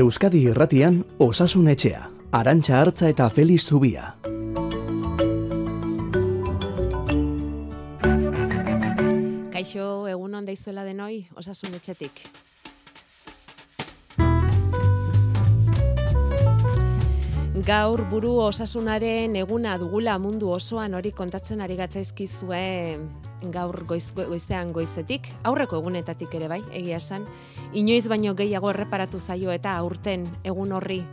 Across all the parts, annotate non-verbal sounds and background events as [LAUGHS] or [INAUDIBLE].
Euskadi Irratian Osasun Etxea, Arantxa Artza eta Feliz Zubia. Kaixo, egun onda izuela denoi, Osasun Etxetik. Gaur buru osasunaren eguna dugula mundu osoan hori kontatzen ari gatzaizkizue gaur goiz, goizean goizetik, aurreko egunetatik ere bai, egia esan, inoiz baino gehiago erreparatu zaio eta aurten egun horri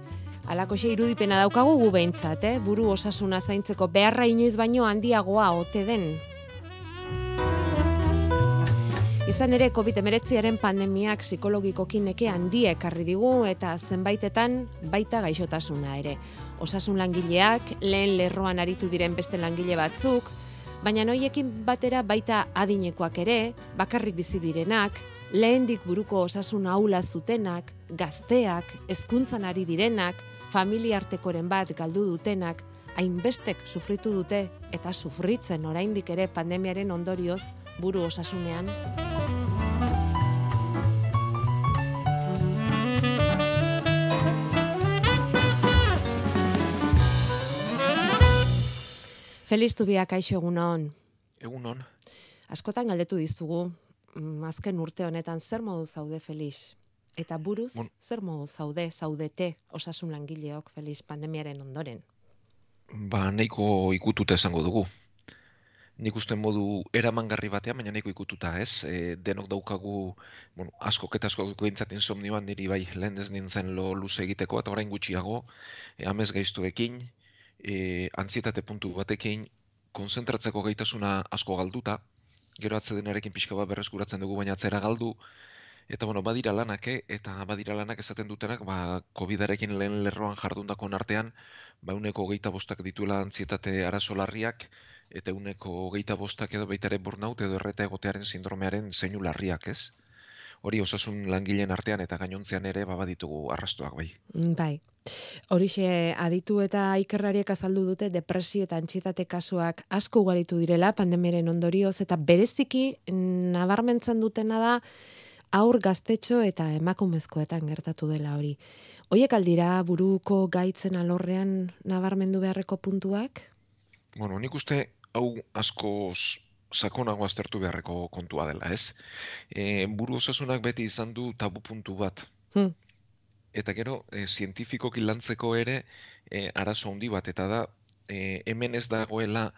Alako xe irudipena daukagu gu behintzat, eh? buru osasuna zaintzeko beharra inoiz baino handiagoa ote den. Izan ere, COVID-19 pandemiak psikologikoki neke handiek ekarri digu eta zenbaitetan baita gaixotasuna ere. Osasun langileak, lehen lerroan aritu diren beste langile batzuk, baina noiekin batera baita adinekoak ere, bakarrik bizi direnak, lehendik buruko osasun aula zutenak, gazteak, hezkuntzan ari direnak, familia artekoren bat galdu dutenak, hainbestek sufritu dute eta sufritzen oraindik ere pandemiaren ondorioz buru osasunean. Feliz Tubia kaixo egunon. Egunon. Askotan galdetu dizugu, mm, azken urte honetan zer modu zaude Feliz? Eta buruz, bon. zer modu zaude, zaudete osasun langileok Feliz pandemiaren ondoren? Ba, nahiko ikututa esango dugu. Nik uste modu eramangarri batean, baina nahiko ikututa, ez? E, denok daukagu, bueno, asko eta asko gintzat insomnioan niri bai lehen ez nintzen lo luze egiteko, eta orain gutxiago, e, amez gaiztuekin, e, antzietate puntu batekin konzentratzeko gaitasuna asko galduta, gero atzedenarekin pixka bat berreskuratzen dugu baina atzera galdu, eta bueno, badira lanak, eh? eta badira lanak esaten dutenak, ba, COVID-arekin lehen lerroan jardundakon artean, ba, uneko geita bostak dituela antzietate arazolarriak, eta uneko geita bostak edo baitare burnout edo erreta egotearen sindromearen zeinu larriak, ez? Hori osasun langileen artean eta gainontzean ere baba ditugu arrastuak bai. Mm, bai. Horixe aditu eta ikerrariek azaldu dute depresio eta antsietate kasuak asko ugaritu direla pandemiaren ondorioz eta bereziki nabarmentzen dutena da aur gaztetxo eta emakumezkoetan gertatu dela hori. Hoiek aldira buruko gaitzen alorrean nabarmendu beharreko puntuak? Bueno, nik uste hau askoz sakonago aztertu beharreko kontua dela, ez? E, buru osasunak beti izan du tabu puntu bat. Hmm. Eta gero, e, zientifikoki lantzeko ere e, arazo handi bat, eta da, e, hemen ez dagoela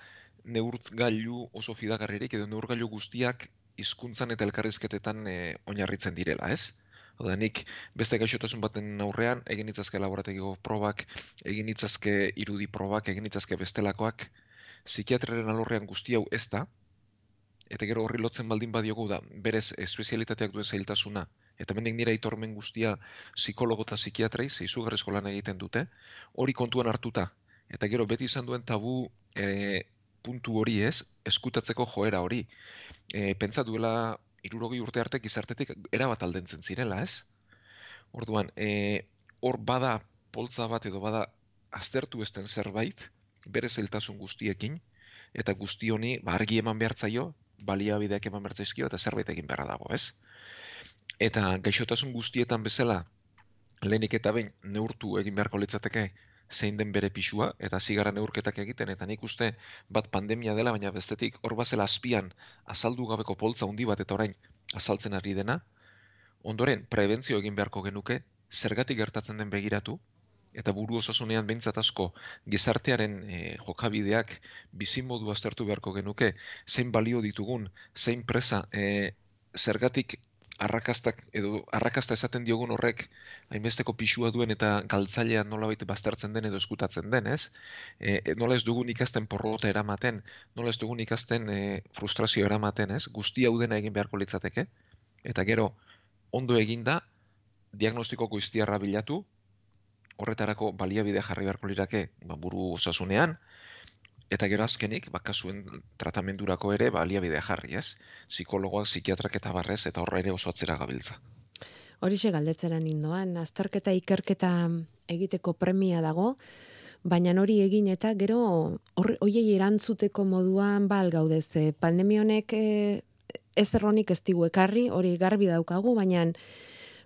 neurtzgailu oso fidagarririk, edo neurgailu guztiak hizkuntzan eta elkarrizketetan e, oinarritzen direla, ez? Oda, nik beste gaixotasun baten aurrean, egin itzazke laborategiko probak, egin itzazke irudi probak, egin itzazke bestelakoak, psikiatraren alorrean guzti hau ez da, eta gero horri lotzen baldin badiogu da, berez espezialitateak duen zailtasuna, eta mendik nira itormen guztia psikologo eta psikiatrai, zeizugarrezko lan egiten dute, hori kontuan hartuta. Eta gero beti izan duen tabu e, puntu hori ez, eskutatzeko joera hori. E, pentsa duela irurogi urte arte gizartetik erabat aldentzen zirela ez? Orduan, e, hor bada poltza bat edo bada aztertu esten zerbait, bere zeltasun guztiekin, eta guzti honi ba, argi eman behartzaio, baliabideak eman bertzaizkio eta zerbait egin beharra dago, ez? Eta gaixotasun guztietan bezala, lehenik eta behin neurtu egin beharko litzateke zein den bere pisua, eta zigara neurketak egiten, eta nik uste bat pandemia dela, baina bestetik hor bazela azpian azaldu gabeko poltza handi bat eta orain azaltzen ari dena, ondoren prebentzio egin beharko genuke, zergatik gertatzen den begiratu, eta buru osasunean behintzat asko gizartearen e, jokabideak bizimodu aztertu beharko genuke, zein balio ditugun, zein presa, e, zergatik arrakastak edo arrakasta esaten diogun horrek hainbesteko pisua duen eta galtzailean nolabait baztertzen den edo eskutatzen den, ez? E, nola ez dugun ikasten porrota eramaten, nola ez dugun ikasten e, frustrazio eramaten, ez? Guzti hau dena egin beharko litzateke. Eta gero, ondo eginda, diagnostikoko iztiarra bilatu, horretarako baliabide jarri beharko lirake ba, buru osasunean, eta gero azkenik, bakasuen tratamendurako ere baliabide jarri, ez? Psikologoak, psikiatrak eta barrez, eta horra ere oso atzera gabiltza. Horixe galdetzera nindoan, azterketa ikerketa egiteko premia dago, baina hori egin eta gero hoiei erantzuteko moduan bal gaudez, pandemia honek e, ez erronik ez digu ekarri, hori garbi daukagu, baina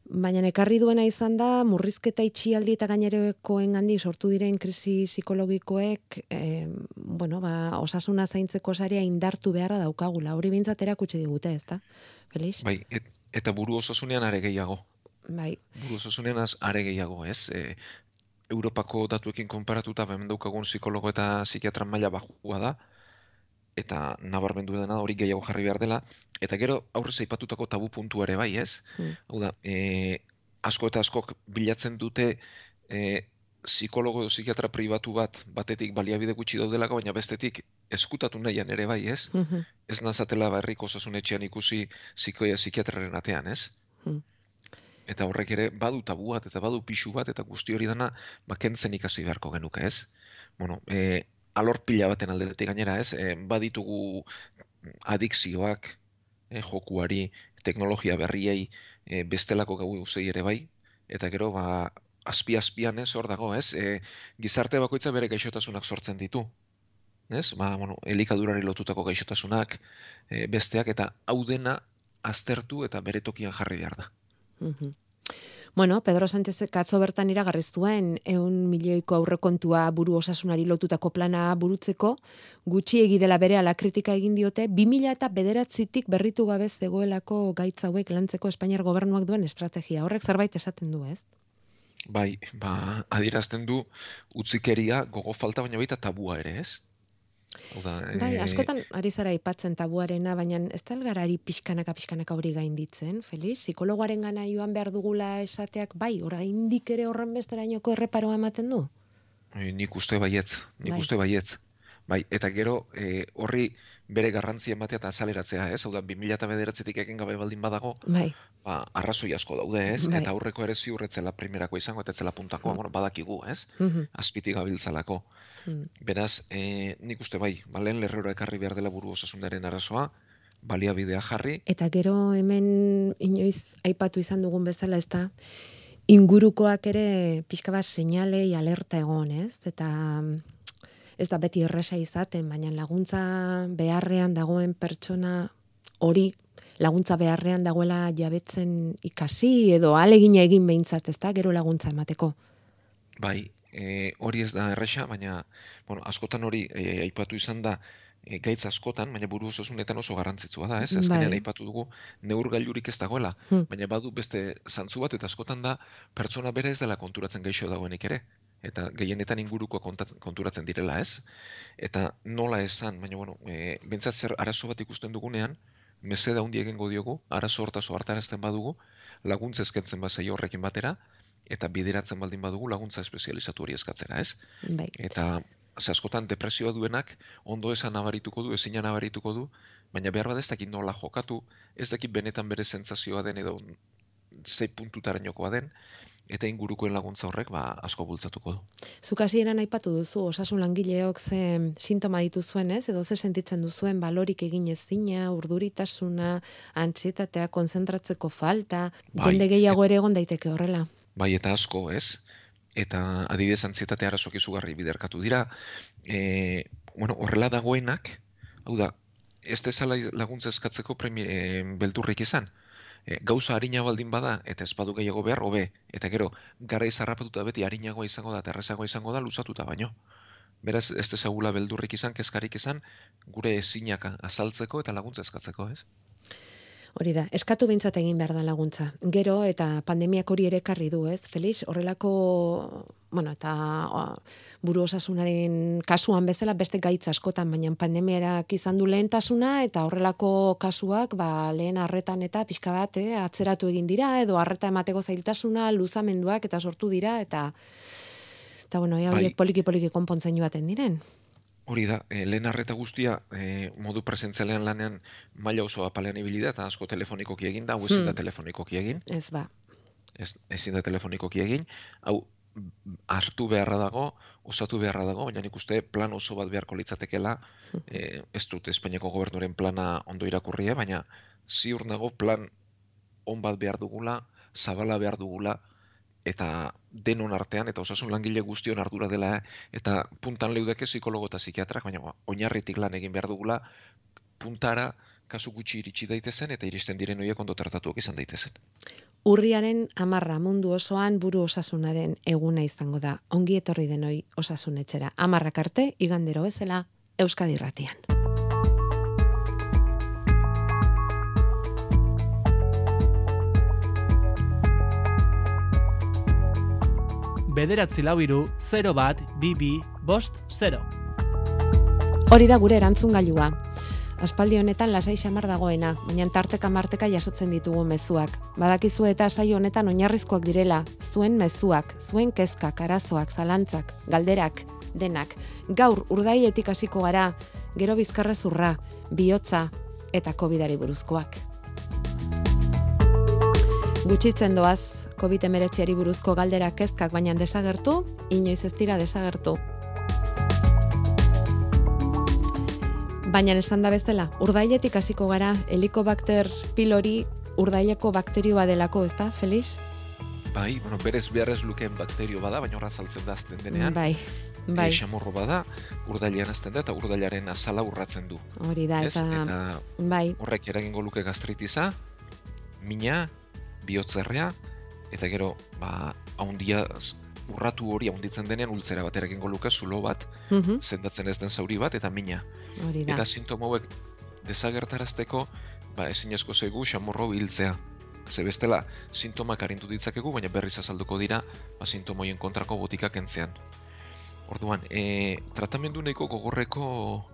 Baina ekarri duena izan da, murrizketa itxialdi eta gainerekoen handi sortu diren krisi psikologikoek, e, bueno, ba, osasuna zaintzeko sarea indartu beharra daukagula. Hori bintzat erakutsi digute, ez da? Felix? Bai, eta buru osasunean are gehiago. Bai. Buru osasunean are gehiago, ez? E, Europako datuekin konparatuta, hemen daukagun psikologo eta psikiatran maila bajua da, eta nabarmendu dena hori gehiago jarri behar dela, eta gero aurrez aipatutako tabu puntu ere bai, ez? Hmm. Hau da, e, asko eta askok bilatzen dute e, psikologo edo psikiatra pribatu bat batetik baliabide gutxi daudelako, baina bestetik eskutatu nahian ere bai, ez? Hmm. Ez nazatela barrik osasun etxean ikusi psikoia psikiatraren atean, ez? Hmm. Eta horrek ere badu tabu bat eta badu pixu bat eta guzti hori dana bakentzen ikasi beharko genuke, ez? Bueno, e, alor pila baten aldetik gainera, ez? E, baditugu adikzioak, e, jokuari, teknologia berriei, e, bestelako gau eusei ere bai, eta gero, ba, azpi-azpian, ez, hor dago, ez? E, gizarte bakoitza bere gaixotasunak sortzen ditu, ez? Ba, bueno, elikadurari lotutako gaixotasunak, e, besteak, eta hau dena aztertu eta bere tokian jarri behar da. Mm Bueno, Pedro Sánchez katzo bertan iragarri zuen ehun milioiko aurrekontua buru osasunari lotutako plana burutzeko gutxi egi dela bere ala kritika egin diote 2000 eta bederatzitik berritu gabe zegoelako gaitz hauek lantzeko Espainiar gobernuak duen estrategia. Horrek zerbait esaten du, ez? Bai, ba, adierazten du utzikeria gogo falta baina baita tabua ere, ez? Bai, eh, askotan ari zara aipatzen tabuarena, baina ez da elgarari pixkanaka pixkanaka hori gainditzen, Feliz? Psikologoaren gana joan behar dugula esateak, bai, ora indik ere horren besterainoko erreparoa ematen du? E, nik uste baietz, nik bai. uste baietz. Bai, eta gero e, horri bere garrantzi ematea eta azaleratzea, ez? Hau da, 2000 eta bederatzetik egin gabe baldin badago, bai. ba, arrazoi asko daude, ez? Bai. Eta aurreko ere ziurretzela primerako izango, eta etzela puntako, mm. bueno, badakigu, ez? Mm -hmm. Azpiti gabiltzalako. Hmm. Beraz, e, nik uste bai, balen lerrero ekarri behar dela buru osasunaren arazoa, baliabidea jarri. Eta gero hemen inoiz aipatu izan dugun bezala ez da, ingurukoak ere pixka bat seinalei alerta egon, ez? Eta ez da beti erresa izaten, baina laguntza beharrean dagoen pertsona hori laguntza beharrean dagoela jabetzen ikasi edo alegina egin behintzat, ez da, gero laguntza emateko. Bai, e, hori ez da erresa, baina bueno, askotan hori e, aipatu izan da e, gaitz askotan, baina buru osasunetan oso garrantzitsua da, ez? Bai. Azkenean aipatu dugu neurgailurik ez dagoela, hmm. baina badu beste zantzu bat eta askotan da pertsona bere ez dela konturatzen gaixo dagoenik ere eta gehienetan inguruko konturatzen direla, ez? Eta nola esan, baina bueno, e, bentsat zer arazo bat ikusten dugunean, meseda hundi egingo diogu, arazo hortazo hartarazten badugu, laguntza eskentzen bazai horrekin batera, eta bideratzen baldin badugu laguntza espezializatu hori eskatzera, ez? Bai. Eta ze askotan depresioa duenak ondo esan nabarituko du, ezina nabarituko du, baina behar bat ez dakit nola jokatu, ez dakit benetan bere sentsazioa den edo zei puntutarainokoa den, eta ingurukoen laguntza horrek ba, asko bultzatuko du. Zuk hasieran aipatu duzu, osasun langileok ze sintoma dituzuen ez, edo ze sentitzen duzuen balorik egin ezina, urduritasuna, antzietatea, konzentratzeko falta, bai. jende gehiago ere egon daiteke horrela bai eta asko, ez? Eta adibidez antzietate arazoak izugarri biderkatu dira. E, bueno, horrela dagoenak, hau da, ez dezala laguntza eskatzeko premi, e, beldurrik izan. E, gauza harina baldin bada, eta ez badu gehiago behar, hobe. Eta gero, gara izarrapatuta beti harinagoa izango da, terrezagoa izango da, luzatuta baino. Beraz, ez dezagula beldurrik izan, kezkarik izan, gure ezinak azaltzeko eta laguntza eskatzeko, ez? Hori da, eskatu bintzat egin behar da laguntza. Gero eta pandemiak hori ere karri du, ez? Felix, horrelako, bueno, eta o, buru osasunaren kasuan bezala beste gaitza askotan, baina pandemiarak izan du lehentasuna eta horrelako kasuak, ba, lehen arretan eta pixka bat, eh, atzeratu egin dira, edo arreta emateko zailtasuna, luzamenduak eta sortu dira, eta, eta bueno, ea bai. poliki-poliki konpontzen joaten diren. Hori da, e, lehen arreta guztia e, modu presentzialean lanean maila oso apalean ibili da, eta asko telefonikoki egin da, hau ezin da hmm. telefonikoki egin. Ez ba. Ez, ezin da telefonikoki egin. Hau, hartu beharra dago, osatu beharra dago, baina nik uste plan oso bat beharko litzatekela, e, ez dut Espainiako gobernuren plana ondo irakurria, baina ziur nago plan on bat behar dugula, zabala behar dugula, eta denon artean, eta osasun langile guztion ardura dela, eta puntan leudeke psikologo eta psikiatrak, baina oinarritik lan egin behar dugula, puntara kasu gutxi iritsi daitezen, eta iristen diren horiek ondo tratatuak izan daitezen. Urriaren amarra mundu osoan buru osasunaren eguna izango da. Ongi etorri denoi osasunetxera. Amarrak arte, igandero bezala, Euskadi ratian. Bederatzi lau iru, 0 bat, bibi, bost, 0. Hori da gure erantzun gailua. Aspaldi honetan lasai xamar dagoena, baina tarteka marteka jasotzen ditugu mezuak. Badakizu eta sai honetan oinarrizkoak direla, zuen mezuak, zuen kezkak, arazoak, zalantzak, galderak, denak. Gaur urdailetik hasiko gara, gero bizkarra zurra, bihotza eta COVIDari buruzkoak. Gutxitzen doaz, COVID-19 buruzko galderak kezkak baina desagertu, inoiz ez dira desagertu. Baina esan da bezala, urdailetik hasiko gara, helikobakter pilori urdaileko bakterioa delako, ez da, Feliz? Bai, bueno, berez beharrez lukeen bakterio bada, baina horra saltzen da azten denean. Bai, bai. E, xamorro bada, urdailean azten da, eta urdailaren azala urratzen du. Hori da, eta, eta bai. horrek eragingo luke gastritiza, mina, bihotzerrea, eta gero, ba, haundia urratu hori handitzen denean ultzera bat eragingo luke zulo bat Mhm, sendatzen ez den zauri bat eta mina. Hori da. Eta sintoma hauek desagertarazteko ba ezinezko zaigu xamorro biltzea. Ze bestela sintomak arindu ditzakegu baina berriz azalduko dira ba sintoma hoien kontrako botika kentzean. Orduan, e, tratamendu nahiko gogorreko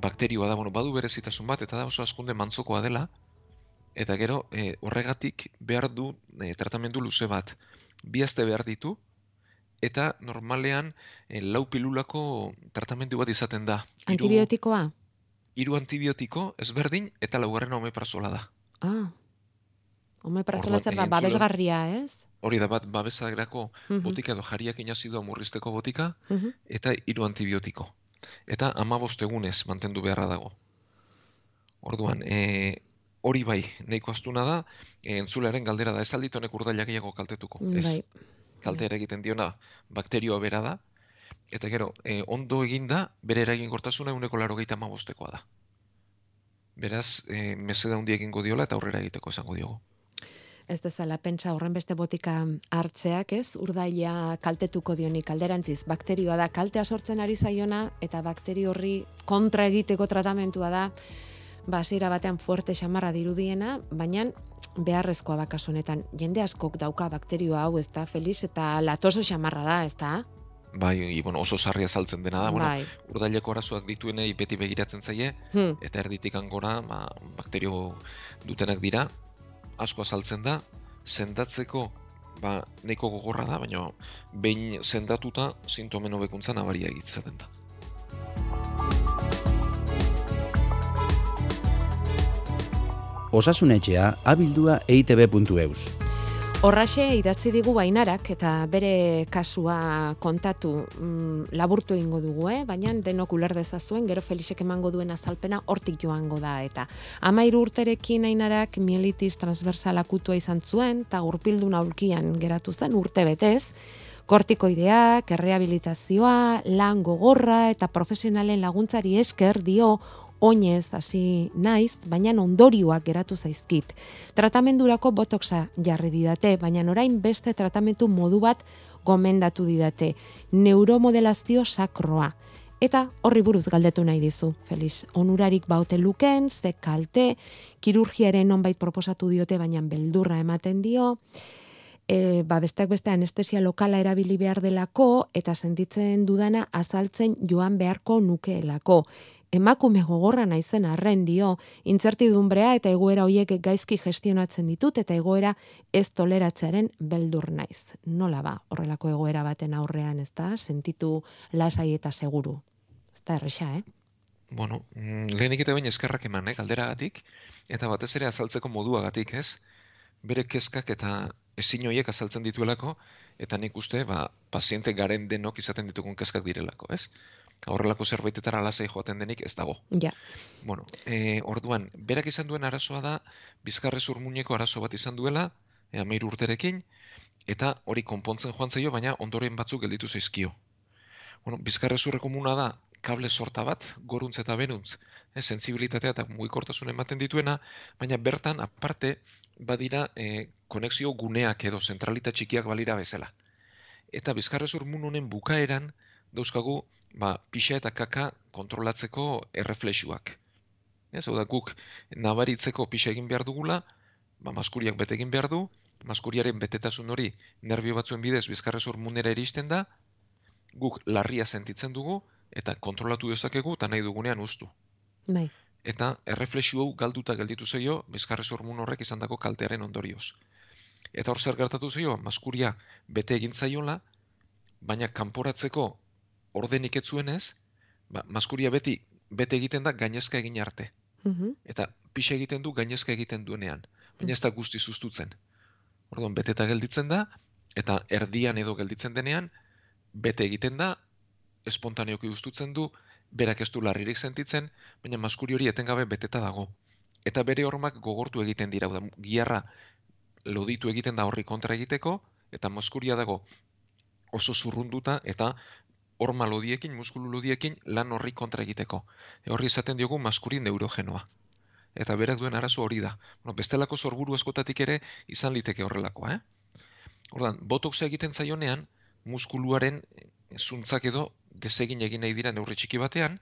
bakterioa da, bueno, badu berezitasun bat eta da oso askunde mantzokoa dela. Eta gero, e, horregatik behar du e, tratamendu luze bat. Bi aste behar ditu, eta normalean e, lau pilulako tratamendu bat izaten da. Antibiotikoa? Hiru antibiotiko ezberdin eta laugarrena omeprazola da. Ah. Omeprazola zer da, babesgarria, ez? Hori da bat babesagerako Mhm, botika edo jariak inazidua murrizteko botika mhm. eta hiru antibiotiko. Eta amabost egunez mantendu beharra dago. Orduan, e, hori bai, nahiko astuna da, e, entzulearen galdera da, ez aldit honek urdailak gehiago kaltetuko. Ez, Bai. kalte egiten diona bakterioa bera da, eta gero, e, ondo eginda, bere eraginkortasuna eguneko laro gehieta amabostekoa da. Beraz, e, meseda hundi egingo diola eta aurrera egiteko esango diogu. Ez dezala, pentsa horren beste botika hartzeak, ez? Urdaila kaltetuko dionik alderantziz. Bakterioa da kaltea sortzen ari zaiona eta bakterio horri kontra egiteko tratamentua da ba hasiera batean fuerte xamarra dirudiena, baina beharrezkoa bakasu honetan. Jende askok dauka bakterioa hau, ez da, Feliz, eta latoso xamarra da, ez da? Bai, i, bueno, oso sarria saltzen dena da, bueno, bai. urdaileko arazoak dituenei beti begiratzen zaie, Hm, eta erditik angora, ba, bakterio dutenak dira, asko azaltzen da, sendatzeko ba, nahiko gogorra da, baina behin sendatuta sintomen hobekuntza nabaria egitzaten da. Osasunetxea abildua eitb.eus. Horraxe idatzi digu bainarak eta bere kasua kontatu mm, laburtu egingo dugu, eh? baina denok uler dezazuen, gero Felixek emango duen azalpena hortik joango da eta amairu urterekin ainarak mielitis transversal akutua izan zuen eta gurpildun aulkian geratu zen urte betez, kortikoideak, errehabilitazioa, lan gogorra eta profesionalen laguntzari esker dio oinez hasi naiz, baina ondorioak geratu zaizkit. Tratamendurako botoxa jarri didate, baina orain beste tratamentu modu bat gomendatu didate. Neuromodelazio sakroa. Eta horri buruz galdetu nahi dizu, Feliz. Onurarik baute luken, ze kalte, kirurgiaren onbait proposatu diote, baina beldurra ematen dio, e, ba, besteak beste anestesia lokala erabili behar delako, eta sentitzen dudana azaltzen joan beharko nukeelako emakume gogorra naizen arren dio, intzertidumbrea eta egoera hoiek gaizki gestionatzen ditut eta egoera ez toleratzearen beldur naiz. Nola ba, horrelako egoera baten aurrean, ez da, sentitu lasai eta seguru. Ez da erresa, eh? Bueno, mm, lehenik eta bain eskerrak eman, eh, galderagatik, eta batez ere azaltzeko moduagatik, ez? Bere kezkak eta ezin horiek azaltzen dituelako, eta nik uste, ba, paziente garen denok izaten ditugun kezkak direlako, ez? Horrelako zerbaitetara lasai joaten denik ez dago. Ja, Bueno, e, orduan, berak izan duen arazoa da, bizkarrez urmuñeko arazo bat izan duela, e, amairu urterekin, eta hori konpontzen joan zaio, baina ondoren batzuk gelditu zaizkio. Bueno, bizkarrezurre komuna da, kable sorta bat, goruntz eta benuntz, e, sensibilitatea eta mugikortasun ematen dituena, baina bertan aparte badira e, konexio guneak edo zentralita txikiak balira bezala. Eta bizkarrezur mun honen bukaeran dauzkagu ba, pixa eta kaka kontrolatzeko erreflexuak. Ez, hau da, guk nabaritzeko pixa egin behar dugula, ba, maskuriak bete egin behar du, maskuriaren betetasun hori nervio batzuen bidez bizkarrezur munera iristen da, guk larria sentitzen dugu, eta kontrolatu dezakegu eta nahi dugunean ustu. Bai. Eta erreflexio hau galduta gelditu zeio, bizkarrez hormun horrek izan dako kaltearen ondorioz. Eta hor zer gertatu zeio, maskuria bete egin zaiola, baina kanporatzeko ordenik etzuenez, ba, maskuria beti bete egiten da gainezka egin arte. Mhm. Eta pixa egiten du gainezka egiten duenean. Baina ez da guzti sustutzen. Orduan, beteta gelditzen da, eta erdian edo gelditzen denean, bete egiten da, espontaneoki ustutzen du, berak ez du larririk sentitzen, baina maskuri hori etengabe beteta dago. Eta bere hormak gogortu egiten dira, da, giarra loditu egiten da horri kontra egiteko, eta maskuria dago oso zurrunduta, eta horma lodiekin, muskulu lodiekin, lan horri kontra egiteko. E horri izaten diogu maskuri neurogenoa. Eta berak duen arazo hori da. Bueno, bestelako zorburu askotatik ere izan liteke horrelakoa, eh? Ordan, botoxa egiten zaionean, muskuluaren zuntzak edo desegin egin nahi dira neurri txiki batean,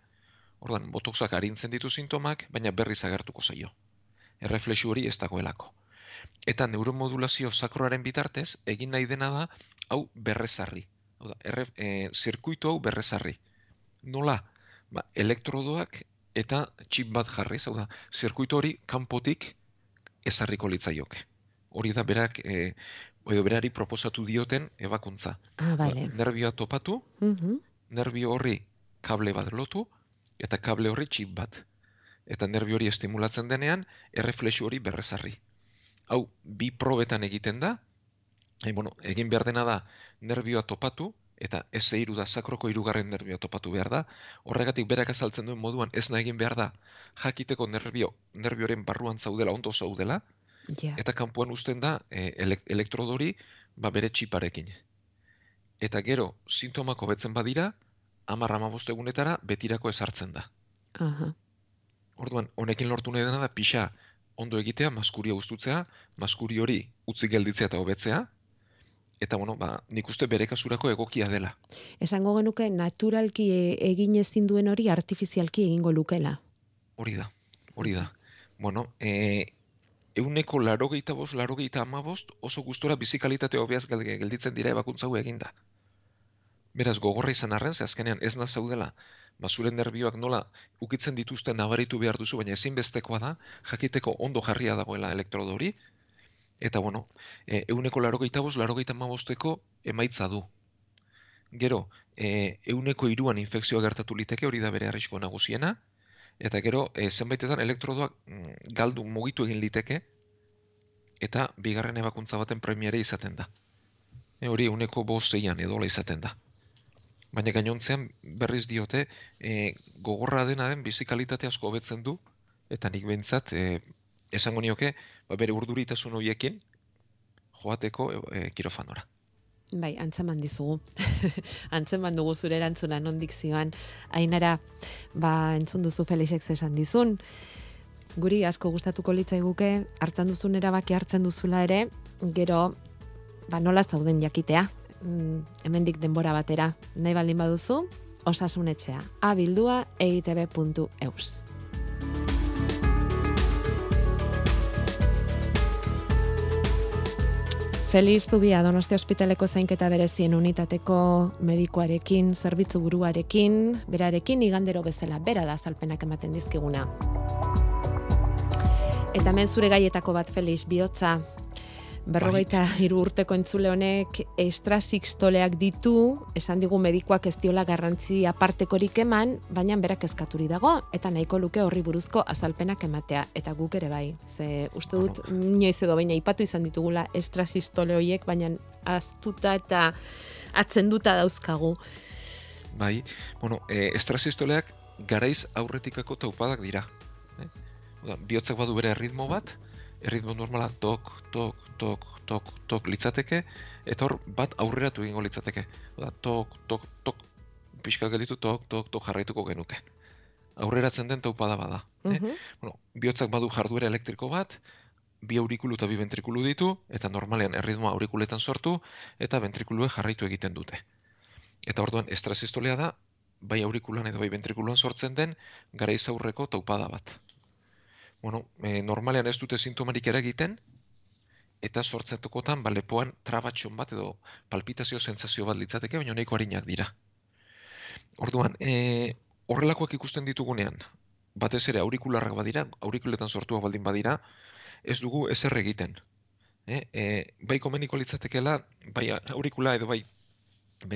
ordan botoxak arintzen ditu sintomak, baina berriz agertuko zaio. Erreflexu hori ez dagoelako. Eta neuromodulazio sakroaren bitartez, egin nahi dena da, hau berrezarri. Hau da, erre, e, zirkuitu hau berrezarri. Nola? Ba, elektrodoak eta txip bat jarriz, hau da, zirkuitu hori kanpotik ezarriko litzaioke. Hori da berak, e, edo berari proposatu dioten ebakuntza. Ah, bale. Nerbioa topatu, Mhm. nerbio horri kable bat lotu, eta kable horri txip bat. Eta nerbio hori estimulatzen denean, erreflexu hori berrezarri. Hau, bi probetan egiten da, e, bueno, egin behar dena da, nerbioa topatu, eta ez zeiru da sakroko hirugarren nerbioa topatu behar da, horregatik berak azaltzen duen moduan ez nahi egin behar da, jakiteko nerbio, nerbioren barruan zaudela, ondo zaudela, Ja. eta kanpoan uzten da e, elek elektrodori ba bere txiparekin. Eta gero, sintomak hobetzen badira, hamar hamabost egunetara betirako ezartzen da. Aha. Orduan, honekin lortu nahi dena da pixa ondo egitea, maskuria ustutzea, maskuri hori utzi gelditzea eta hobetzea, eta bueno, ba, nik uste bere kasurako egokia dela. Esango genuke naturalki e- egin ezin duen hori artifizialki egingo lukela. Hori da, hori da. Bueno, e, euneko larogeita bost, larogeita amabost, oso gustora bizikalitate hobeaz gel- gelditzen dira ebakuntza hau eginda. Beraz, gogorra izan arren, ze azkenean ez na zaudela, ba, zure nerbioak nola ukitzen dituzten nabaritu behar duzu, baina ezinbestekoa da, jakiteko ondo jarria dagoela elektrodo hori, eta bueno, e, euneko larogeita bost, larogeita amabosteko emaitza du. Gero, e, euneko iruan infekzioa gertatu liteke, hori da bere arrisko nagusiena, eta gero, e, zenbaitetan elektrodoak mm, galdu mugitu egin liteke, eta bigarren ebakuntza baten premiare izaten da. E, hori euneko bost zeian edola izaten da. Baina gainontzean berriz diote, e, gogorra dena den bizikalitate asko hobetzen du, eta nik behintzat, e, esango nioke, ba, bere urduritasun horiekin, joateko e, kirofanora. Bai, antzeman dizugu. [LAUGHS] antzeman dugu zure erantzuna nondik zioan. Ainara, ba, entzun duzu Felixek esan dizun. Guri asko gustatuko litzaiguke hartzen duzun erabaki hartzen duzula ere, gero ba nola zauden jakitea. Mm, hemendik denbora batera. Nahi baldin baduzu, osasun etxea. abildua eitb.eus. Feliz Zubia Donostia Ospitaleko zainketa berezien unitateko medikoarekin, zerbitzu buruarekin, berarekin igandero bezala bera da azalpenak ematen dizkiguna. Eta hemen zure gaietako bat Felix bihotza berrogeita hiru urteko entzule honek estrasixtoleak ditu, esan digu medikoak ez diola garrantzi apartekorik eman, baina berak eskaturi dago, eta nahiko luke horri buruzko azalpenak ematea, eta guk ere bai. Ze uste dut, inoiz edo baina ipatu izan ditugula estrasistole horiek, baina aztuta eta atzenduta dauzkagu. Bai, bueno, e, estrasistoleak garaiz aurretikako taupadak dira. Eh? Oda, bihotzak badu bere erritmo bat, erritmo normala tok, tok, tok, tok, tok litzateke, eta hor bat aurreratu egingo litzateke. Oda, tok, tok, tok, pixka gelditu tok, tok, tok jarraituko genuke. Aurreratzen den taupada bada. eh? Bueno, bihotzak badu jarduera elektriko bat, bi aurikulu eta bi ventrikulu ditu, eta normalean erritmoa aurikuletan sortu, eta ventrikulue jarraitu egiten dute. Eta orduan, estrasistolea da, bai aurikulan edo bai ventrikuluan sortzen den, garaiz aurreko taupada bat. Bueno, e, normalean ez dute sintomarik eragiten, eta sortzetukotan ba, lepoan trabatxon bat edo palpitazio sentsazio bat litzateke, baina nahiko harinak dira. Orduan, e, horrelakoak ikusten ditugunean, batez ere aurikularrak badira, aurikuletan sortua baldin badira, ez dugu ezer egiten. E, e, bai komeniko litzatekela, bai aurikula edo bai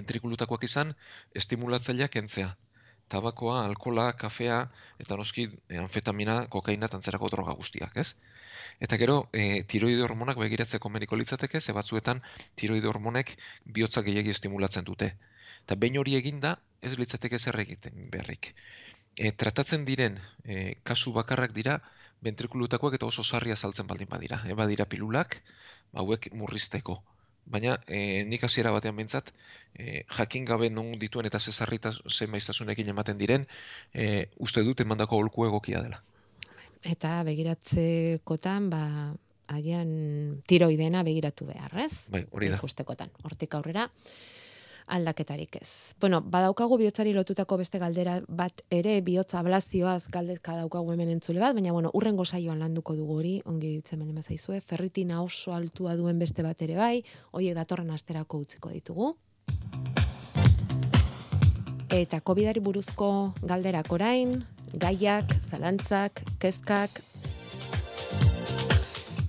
ventrikulutakoak izan, estimulatzaileak kentzea. Tabakoa, alkola, kafea, eta noski e, anfetamina, kokaina, tantzerako droga guztiak, ez? Eta gero, e, tiroide hormonak begiratzeko mediko litzateke, ze batzuetan tiroide hormonek bihotza gehiagi estimulatzen dute. Eta behin hori eginda, ez litzateke zer egiten berrik. E, tratatzen diren e, kasu bakarrak dira, ventrikulutakoak eta oso sarria saltzen baldin badira. Eba dira pilulak, hauek murrizteko. Baina e, nik hasiera batean behintzat, e, jakin gabe non dituen eta zen maiztasunekin ematen diren, e, uste dut emandako holku egokia dela eta begiratzekotan ba agian tiroidena begiratu behar, ez? Bai, hori da. Ikustekotan, hortik aurrera aldaketarik ez. Bueno, badaukagu bihotzari lotutako beste galdera bat ere bihotza ablazioaz galdezka daukagu hemen entzule bat, baina bueno, urrengo saioan landuko dugu hori, ongi ditzen baina zaizue, ferritina oso altua duen beste bat ere bai, hoiek datorren asterako utziko ditugu. Eta COVIDari buruzko galderak orain, gaiak, zalantzak, kezkak,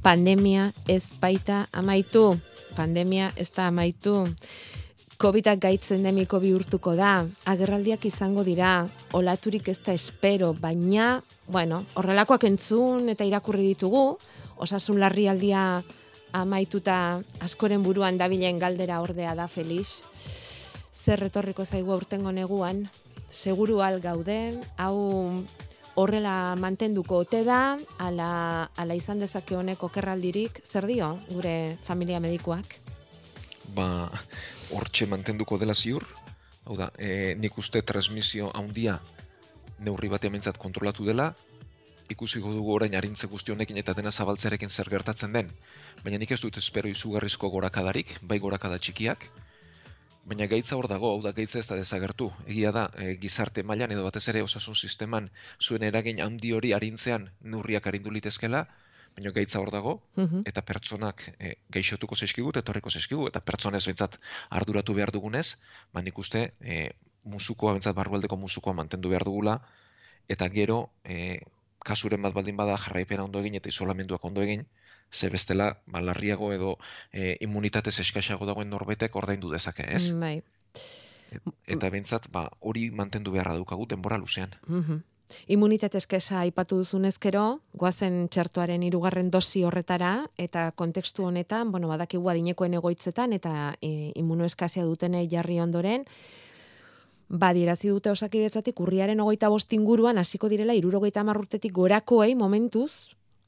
pandemia ez baita amaitu, pandemia ez da amaitu, COVIDak gaitzen demiko bihurtuko da, agerraldiak izango dira, olaturik ez da espero, baina, bueno, horrelakoak entzun eta irakurri ditugu, osasun larrialdia amaituta askoren buruan dabilen galdera ordea da, Felix. Zer retorriko zaigu aurtengo neguan, seguru al gaude, hau horrela mantenduko ote da, ala, ala izan dezake honek okerraldirik, zer dio gure familia medikuak? Ba, hortxe mantenduko dela ziur, hau da, e, nik uste transmisio handia neurri bat ementzat kontrolatu dela, ikusi dugu orain arintze guzti honekin eta dena zabaltzearekin zer gertatzen den, baina nik ez dut espero izugarrizko gorakadarik, bai gorakada txikiak, Baina gaitza hor dago, hau da gaitza ez da desagertu. Egia da, e, gizarte mailan edo batez ere osasun sisteman zuen eragin handi hori arintzean neurriak arindu litezkela, baina gaitza hor dago, mhm. eta pertsonak e, gaixotuko zeskigut, eta horreko zeskigu, eta pertsonez bentsat arduratu behar dugunez, ba nik uste e, musukoa, bentsat barrualdeko musukoa mantendu behar dugula, eta gero, e, kasuren bat baldin bada jarraipena ondo egin eta isolamenduak ondo egin, ze bestela ba, larriago edo e, immunitatez eskaxago dagoen norbetek ordaindu dezake, ez? Bai. Eta bentsat, ba, hori mantendu beharra dukagu denbora luzean. Mm -hmm. Imunitate eskesa aipatu duzunezkero, goazen txertuaren irugarren dosi horretara, eta kontekstu honetan, bueno, badakigu adinekoen egoitzetan, eta e, imunoeskazia dutenei jarri ondoren, badierazi dute osakidetzatik urriaren ogoita bostinguruan hasiko direla irurogeita marrurtetik gorakoei momentuz,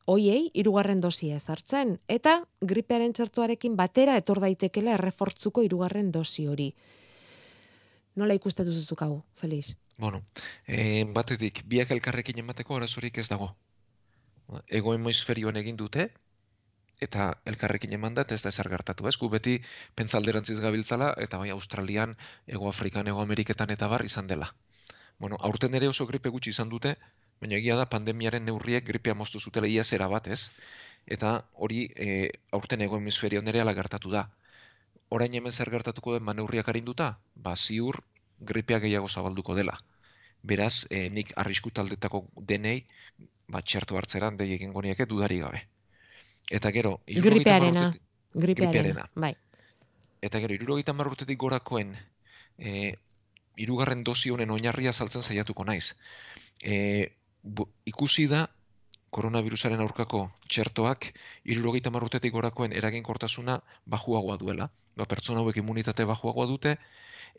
hoiei hirugarren dosia ezartzen eta gripearen txertuarekin batera etor daitekela errefortzuko hirugarren dosi hori. Nola ikuste duzuzuk hau, Feliz? Bueno, eh, batetik, biak elkarrekin emateko arazorik ez dago. Ego hemisferioan egin dute, eta elkarrekin emandat ez da ezer gertatu, ez? Gu beti pentzalderantziz gabiltzala, eta bai Australian, Ego Afrikan, Ego Ameriketan eta bar izan dela. Bueno, aurten ere oso gripe gutxi izan dute, baina egia da pandemiaren neurriek gripea moztu zutela ia zera bat, ez? Eta hori e, aurten ego hemisferio nere ala gertatu da. Orain hemen zer gertatuko den ba neurriak arinduta, ba ziur gripea gehiago zabalduko dela. Beraz, e, nik arrisku taldetako denei, ba txertu hartzeran dei egin goniake dudari gabe. Eta gero, gripearena, gripearena, bai. Eta gero, irurogeita marrutetik gorakoen, e, irugarren dosi honen oinarria saltzen saiatuko naiz. E, ikusi da koronavirusaren aurkako txertoak irurogeita marrutetik gorakoen eraginkortasuna bajuagoa duela. Ba, pertsona hauek immunitate bajuagoa dute,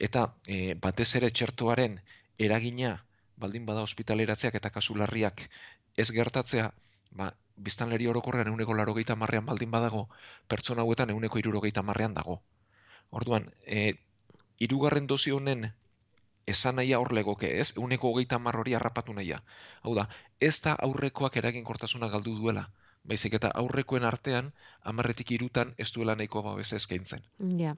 eta e, batez ere txertoaren eragina baldin bada ospitaleratzeak eta kasularriak ez gertatzea, ba, biztanleri orokorrean euneko laro marrean baldin badago, pertsona hauetan euneko irurogeita marrean dago. Orduan, e, irugarren dozi honen esan nahia hor legoke, ez? Euneko hogeita mar hori harrapatu nahia. Hau da, ez da aurrekoak eraginkortasuna galdu duela. Baizik eta aurrekoen artean, amarretik irutan ez duela nahiko babesa eskaintzen. Ja.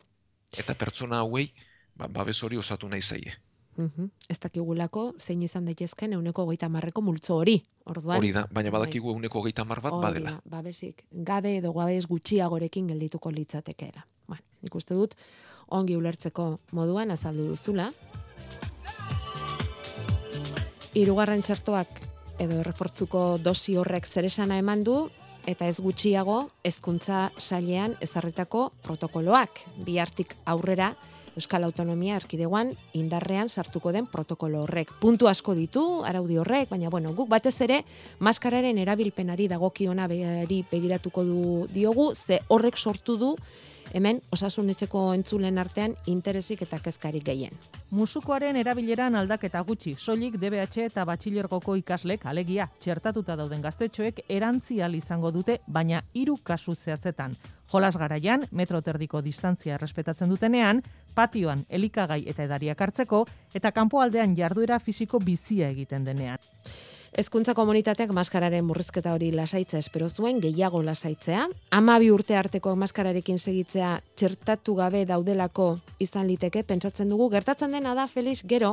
Eta pertsona hauei, ba, babes hori osatu nahi zaie. Mhm. Ez dakigulako, zein izan daitezken euneko hogeita marreko multzo hori. Orduan, Hori da, baina bai. badakigu euneko hogeita mar bat Hori badela. da, babesik, gabe edo gabez gutxiagorekin geldituko litzatekeela. Bueno, nik uste dut, ongi ulertzeko moduan azaldu duzula. Hirugarren txertoak edo errefortzuko dosi horrek zeresana eman du, eta ez gutxiago hezkuntza sailean ezarritako protokoloak. Bihartik aurrera Euskal Autonomia Erkidegoan indarrean sartuko den protokolo horrek. Puntu asko ditu, araudi horrek, baina bueno, guk batez ere maskararen erabilpenari dagokiona beri begiratuko du diogu, ze horrek sortu du hemen osasun etxeko entzulen artean interesik eta kezkarik gehien. Musukoaren erabileran aldaketa gutxi, soilik DBH eta batxilergoko ikaslek alegia txertatuta dauden gaztetxoek erantzial izango dute, baina hiru kasu zehatzetan. Jolas garaian, metro terdiko distantzia errespetatzen dutenean, patioan elikagai eta edariak hartzeko, eta kanpoaldean jarduera fisiko bizia egiten denean. Hezkuntza komunitateak maskararen murrizketa hori lasaitza espero zuen, gehiago lasaitzea. Amabi urte arteko maskararekin segitzea txertatu gabe daudelako izan liteke, pentsatzen dugu. Gertatzen dena da, Felix, gero,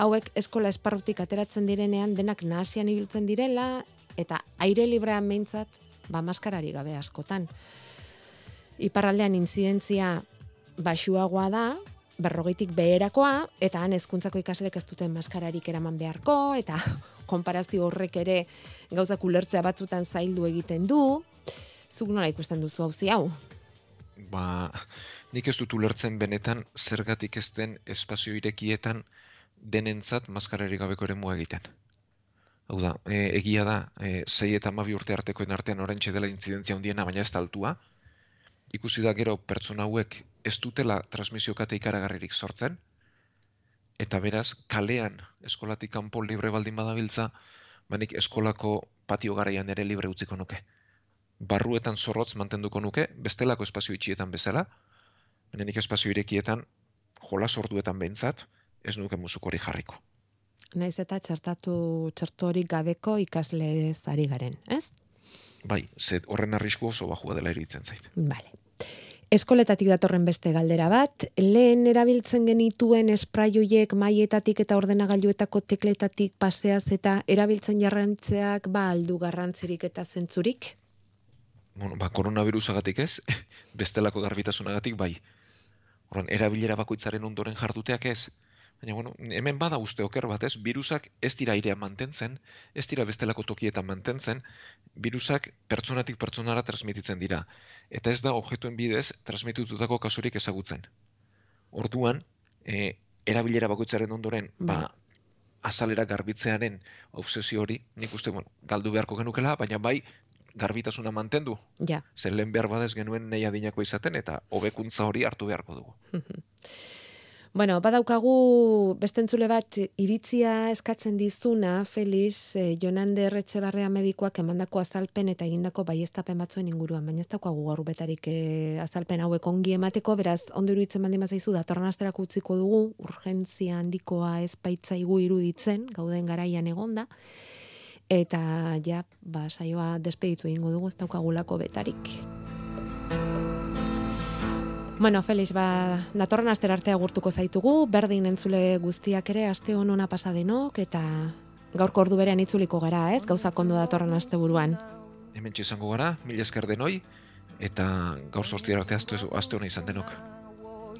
hauek eskola esparrutik ateratzen direnean denak nahasian ibiltzen direla, eta aire librean behintzat, ba, maskarari gabe askotan. Iparraldean inzidentzia basuagoa da, berrogeitik beherakoa, eta han hezkuntzako ikaslek ez duten maskararik eraman beharko, eta [LAUGHS] konparazio horrek ere gauzak ulertzea batzutan zaildu egiten du. Zuk nola ikusten duzu hauzi hau? Ba, nik ez dut ulertzen benetan zergatik ez den espazio irekietan denentzat maskararik gabeko ere egiten. Hau da, e, egia da, e, zei eta amabi urte artekoen artean orentxe dela intzidentzia handiena, baina ez da altua. Ikusi da gero pertsona hauek ez dutela transmisio kate ikaragarririk sortzen, eta beraz, kalean eskolatik kanpo libre baldin badabiltza, banik eskolako patio garaian ere libre utziko nuke. Barruetan zorrotz mantenduko nuke, bestelako espazio itxietan bezala, baina nik espazio irekietan, jolas orduetan behintzat, ez nuke musukori jarriko. Naiz eta txertatu txertorik gabeko ikasle ari garen, ez? Bai, ze horren arrisku oso bajua dela iruditzen zait. Vale. Eskoletatik datorren beste galdera bat, lehen erabiltzen genituen espraioiek maietatik eta ordenagailuetako tekletatik paseaz eta erabiltzen jarrantzeak ba aldu garrantzirik eta zentzurik? Bueno, ba, koronavirusagatik ez, [LAUGHS] bestelako garbitasunagatik bai. Horan, erabilera bakoitzaren ondoren jarduteak ez. Baina, bueno, hemen bada uste oker bat ez, virusak ez dira airea mantentzen, ez dira bestelako tokietan mantentzen, virusak pertsonatik pertsonara transmititzen dira. Eta ez da objektuen bidez transmititutako kasurik ezagutzen. Orduan, e, erabilera bakoitzaren ondoren, ba, azalera garbitzearen obsesio hori, nik uste, bueno, galdu beharko genukela, baina bai, garbitasuna mantendu. Ja. Zer lehen behar badez genuen nahi adinako izaten, eta hobekuntza hori hartu beharko dugu. [LAUGHS] Bueno, badaukagu beste entzule bat iritzia eskatzen dizuna, Felix, eh, Jonander Etxebarrea medikoak emandako azalpen eta egindako baiestapen batzuen inguruan, baina ez daukagu gaur betarik eh, azalpen hauek ongi emateko, beraz, ondo iruditzen baldin bazaizu datorren asterako utziko dugu, urgentzia handikoa ez baitzaigu iruditzen, gauden garaian egonda, eta ja, ba, saioa despeditu egingo dugu, ez daukagulako betarik. Bueno, Felix, ba, datorren astera arte agurtuko zaitugu, berdin entzule guztiak ere aste hon ona pasa denok eta gaurko ordu berean itzuliko gara, ez? Gauzak ondo datorren asteburuan. Hemen izango gara, mila esker denoi, eta gaur sortziera arte aste, aste hona izan denok.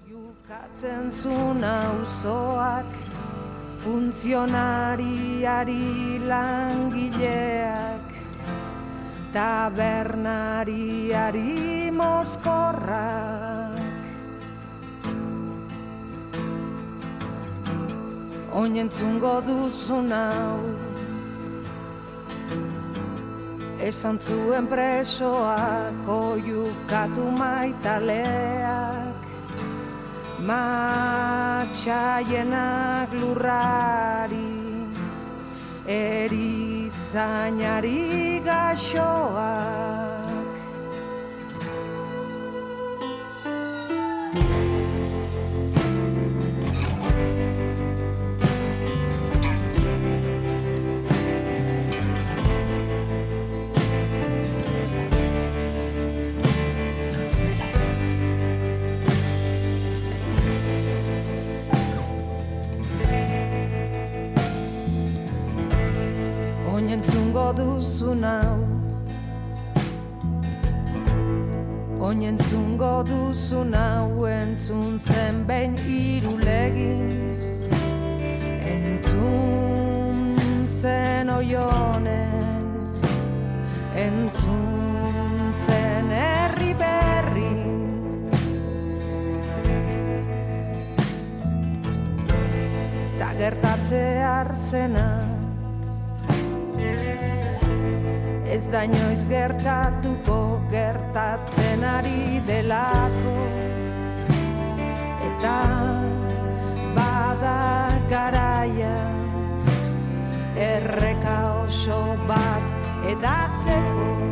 Jukatzen zuen auzoak funtzionariari langileak tabernariari mozkorrak Oinentzungo duzun hau Esan zuen presoak oiukatu maitaleak. Matxaienak lurrari Erizainari gaxoak duzu nau Oin entzungo duzu nau entzun zen behin irulegin Entzun zen oionen Entzun zen erri berri Ta gertatze arzenan ez da noiz gertatuko gertatzen ari delako. Eta bada garaia erreka oso bat edatzeko.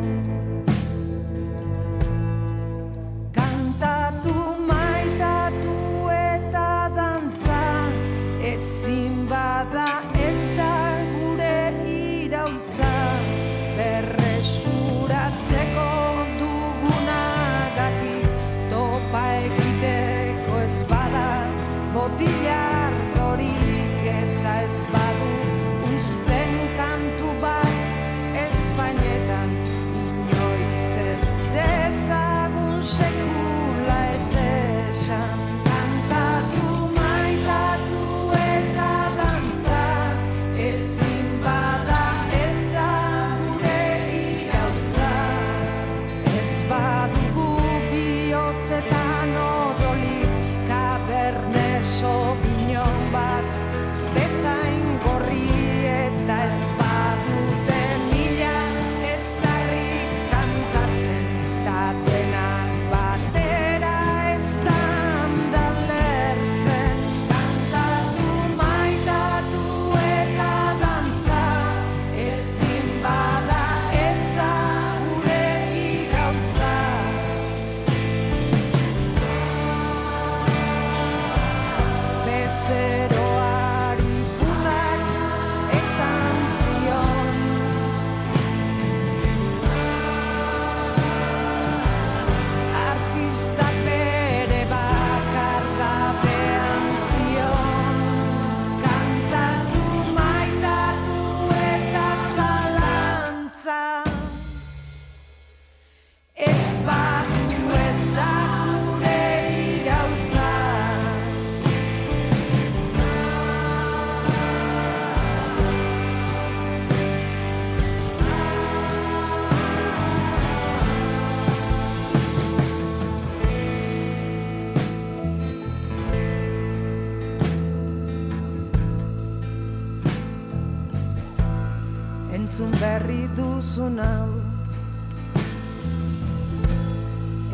duzun hau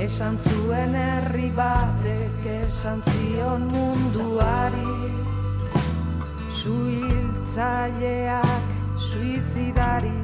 Esan zuen herri batek esan zion munduari. Suiltzaileak suizidari.